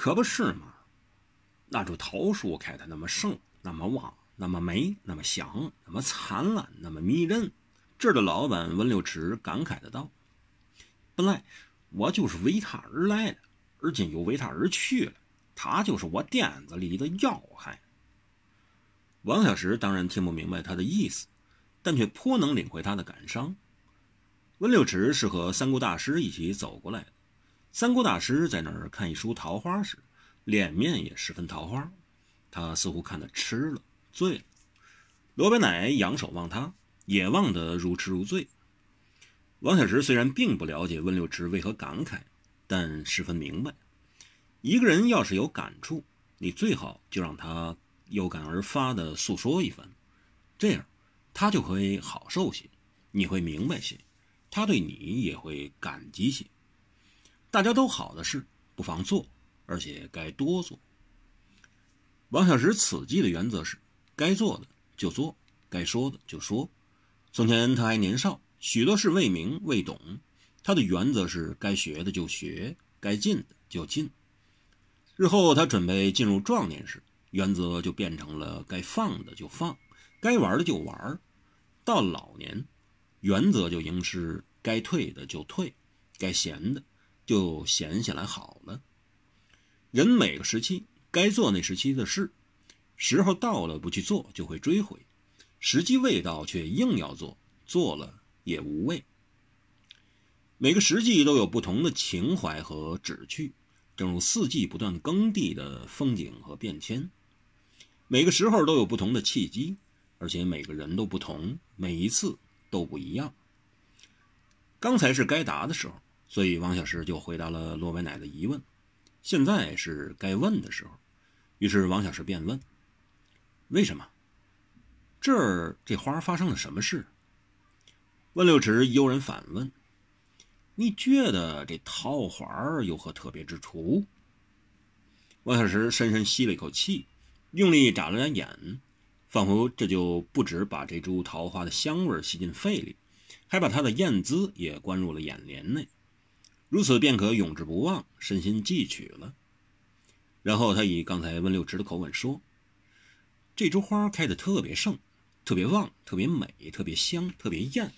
可不是嘛？那株桃树开的那么盛，那么旺，那么美，那么香，那么灿烂，那么迷人。这儿的老板温六池感慨的道：“本来我就是为他而来的，而今又为他而去了。他就是我店子里的要害。”王小石当然听不明白他的意思，但却颇能领会他的感伤。温六池是和三姑大师一起走过来的。三姑大师在那儿看一束桃花时，脸面也十分桃花。他似乎看得痴了、醉了。罗白奶仰首望他，也望得如痴如醉。王小石虽然并不了解温六池为何感慨，但十分明白：一个人要是有感触，你最好就让他。有感而发的诉说一番，这样他就会好受些，你会明白些，他对你也会感激些。大家都好的事，不妨做，而且该多做。王小石此计的原则是：该做的就做，该说的就说。从前他还年少，许多事未明未懂，他的原则是：该学的就学，该进的就进。日后他准备进入壮年时。原则就变成了该放的就放，该玩的就玩。到老年，原则就应是该退的就退，该闲的就闲下来好了。人每个时期该做那时期的事，时候到了不去做就会追悔，时机未到却硬要做，做了也无味。每个时季都有不同的情怀和旨趣，正如四季不断耕地的风景和变迁。每个时候都有不同的契机，而且每个人都不同，每一次都不一样。刚才是该答的时候，所以王小石就回答了罗白奶的疑问。现在是该问的时候，于是王小石便问：“为什么？这儿这花发生了什么事？”温六池悠然反问：“你觉得这桃花有何特别之处？”王小石深深吸了一口气。用力眨了眨眼，仿佛这就不止把这株桃花的香味吸进肺里，还把它的艳姿也关入了眼帘内。如此便可永志不忘，身心记取了。然后他以刚才温六池的口吻说：“这株花开得特别盛，特别旺，特别美，特别香，特别艳，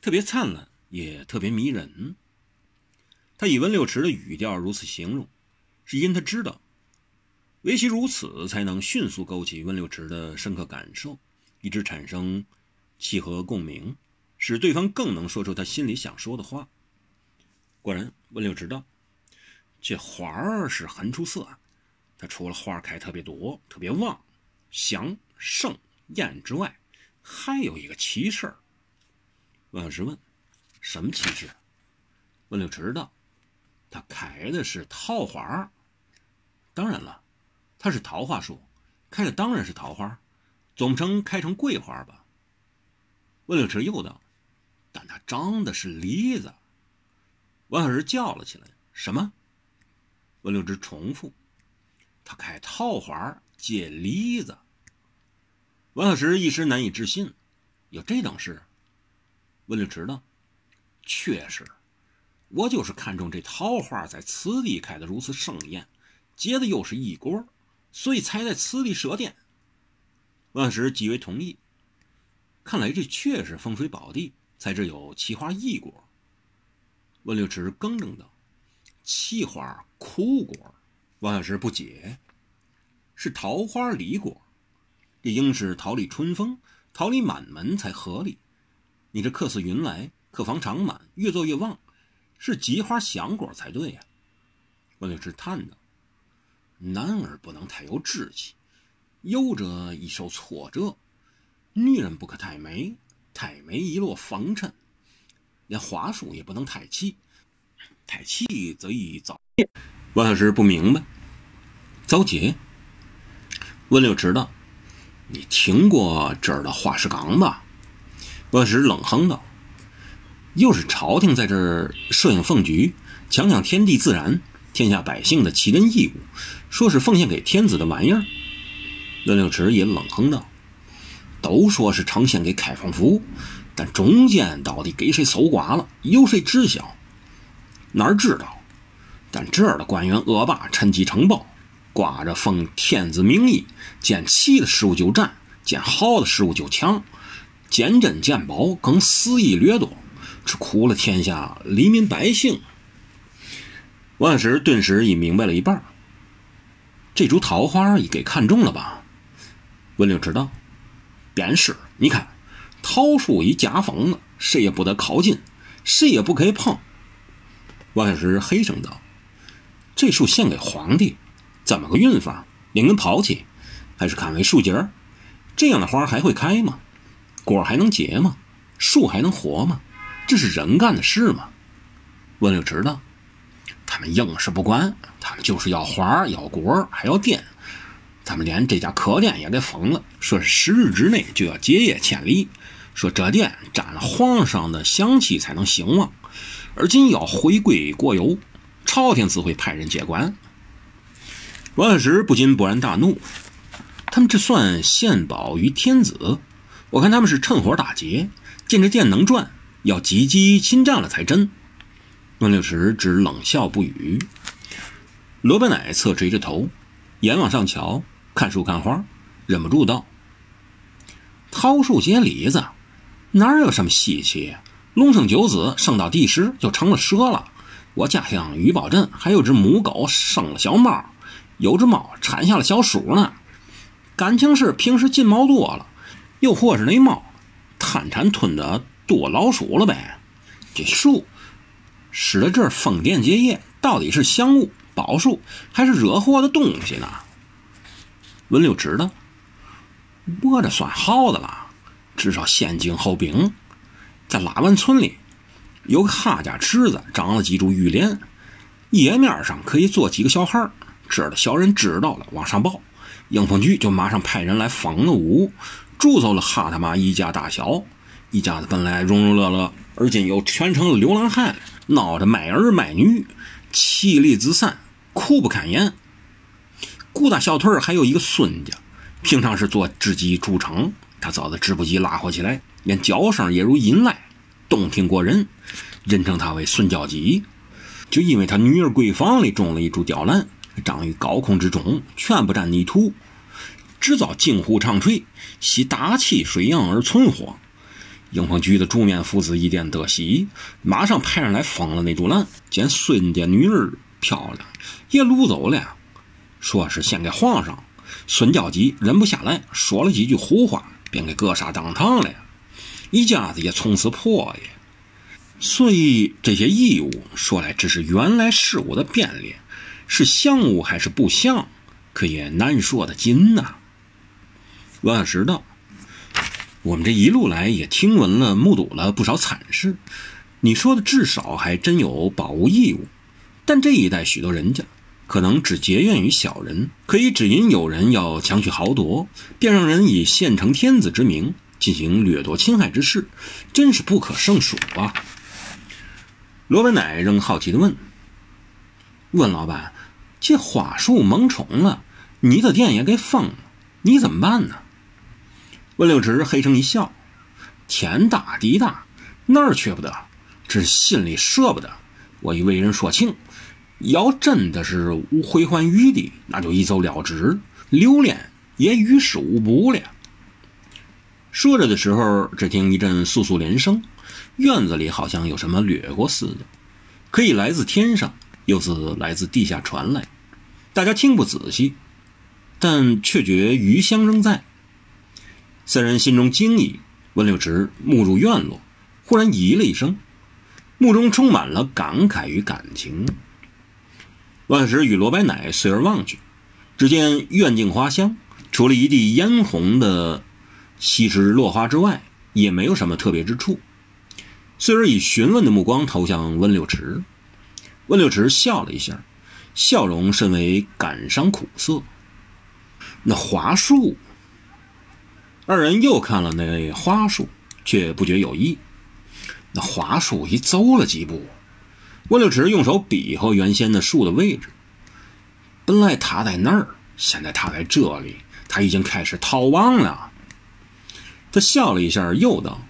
特别灿烂，也特别迷人。”他以温六池的语调如此形容，是因他知道。唯其如此，才能迅速勾起温六池的深刻感受，以致产生契合共鸣，使对方更能说出他心里想说的话。果然，温六池道：“这花儿是很出色，它除了花开特别多、特别旺、祥、盛、艳之外，还有一个奇事儿。”温小石问：“什么奇事？”温六池道：“它开的是桃花。”当然了。它是桃花树，开的当然是桃花，总不成开成桂花吧？温六池又道：“但它长的是梨子。”王小石叫了起来：“什么？”温六池重复：“他开桃花结梨子。”王小石一时难以置信：“有这等事？”温六池道：“确实，我就是看中这桃花在此地开的如此盛艳，结的又是一锅。”所以才在此地设店。万石极为同意。看来这确是风水宝地，才只有奇花异果。温六池更正道：“气花枯果。”王小石不解：“是桃花梨果，这应是桃李春风、桃李满门才合理。你这客似云来，客房长满，越做越旺，是菊花祥果才对呀。”温六池叹道。男儿不能太有志气，有者易受挫折；女人不可太美，太美易落凡尘。连花树也不能太气，太气则易早结。王小石不明白，遭劫？温六池道，你听过这儿的花石纲吧？王小石冷哼道：“又是朝廷在这儿设影奉局，强抢天地自然。”天下百姓的奇珍异物，说是奉献给天子的玩意儿。温六池也冷哼道：“都说是呈献给开封府，但中间到底给谁搜刮了，有谁知晓？哪知道？但这儿的官员恶霸趁机呈报，挂着奉天子名义，见奇的事物就占，见好的事物就抢，见珍见宝，更肆意掠夺，这苦了天下黎民百姓。万石顿时已明白了一半，这株桃花已给看中了吧？温六知道，便是你看，桃树已夹缝了，谁也不得靠近，谁也不可以碰。万石嘿声道。这树献给皇帝，怎么个运法？令人抛弃，还是砍为树节？这样的花还会开吗？果还能结吗？树还能活吗？这是人干的事吗？温六知道，他们硬是不管，他们就是要花，要果，还要电。他们连这家客店也给封了，说是十日之内就要结业千里，说这店沾了皇上的香气才能兴旺，而今要回归国有。朝廷自会派人接管。王安石不禁勃然大怒：“他们这算献宝于天子？我看他们是趁火打劫，见这店能赚，要积极侵占了才真。”温六石只冷笑不语。罗伯乃侧垂着头，眼往上瞧，看树看花，忍不住道：“桃树结李子，哪有什么稀奇？龙生九子，生到第十就成了蛇了。”我家乡余宝镇还有只母狗生了小猫，有只猫产下了小鼠呢。感情是平时金毛多了，又或是那猫贪馋吞的多老鼠了呗。这树使得这风电结业，到底是香物宝树还是惹祸的东西呢？文六知道，我这算好的了，至少先敬后兵，在拉文村里。有个哈家池子，长了几株玉莲，叶面上可以坐几个小孩这儿的小人知道了，往上报，应风局就马上派人来封了屋，逐走了哈他妈一家大小。一家子本来融融乐乐，而今又全成了流浪汉，闹着卖儿卖女，妻离子散，苦不堪言。顾大小腿还有一个孙家，平常是做织机出城，他造的织布机拉活起来，连叫声也如银籁。动听过人，人称他为孙娇吉，就因为他女儿闺房里种了一株吊兰，长于高空之中，全不沾泥土，只遭镜湖长锤，吸大气水阳而存活。应风局的主面父子一见得喜，马上派人来封了那株兰。见孙家女儿漂亮，也掳走了，说是献给皇上。孙娇吉忍不下来，说了几句胡话，便给格杀当堂了。一家子也从此破业，所以这些义务说来只是原来事物的变脸，是像物还是不像，可也难说的紧呐。万石道，我们这一路来也听闻了、目睹了不少惨事，你说的至少还真有保物义务，但这一代许多人家可能只结怨于小人，可以只因有人要强取豪夺，便让人以献成天子之名。进行掠夺侵害之事，真是不可胜数啊！罗文乃仍好奇地问：“问老板，这花树萌宠了，你的店也给封了，你怎么办呢？”温六直嘿声一笑：“天大地大，那儿缺不得，只是心里舍不得。我已为人说情，要真的是无悔还余地，那就一走了之，留恋也于事无补了。”说着的时候，只听一阵簌簌连声，院子里好像有什么掠过似的，可以来自天上，又自来自地下传来。大家听不仔细，但却觉余香仍在。三人心中惊异，温六直目入院落，忽然咦了一声，目中充满了感慨与感情。万石与罗白乃随而望去，只见院镜花香，除了一地嫣红的。西施落花之外，也没有什么特别之处。虽而以询问的目光投向温六池，温六池笑了一下，笑容甚为感伤苦涩。那花树，二人又看了那花树，却不觉有意。那花树已走了几步，温六池用手比划原先的树的位置。本来他在那儿，现在他在这里，他已经开始逃亡了。他笑了一下，又道：“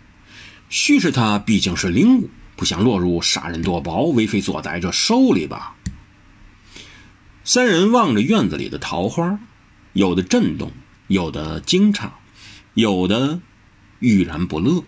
须是他毕竟是灵物，不想落入杀人夺宝、为非作歹者手里吧？”三人望着院子里的桃花，有的震动，有的惊诧，有的郁然不乐。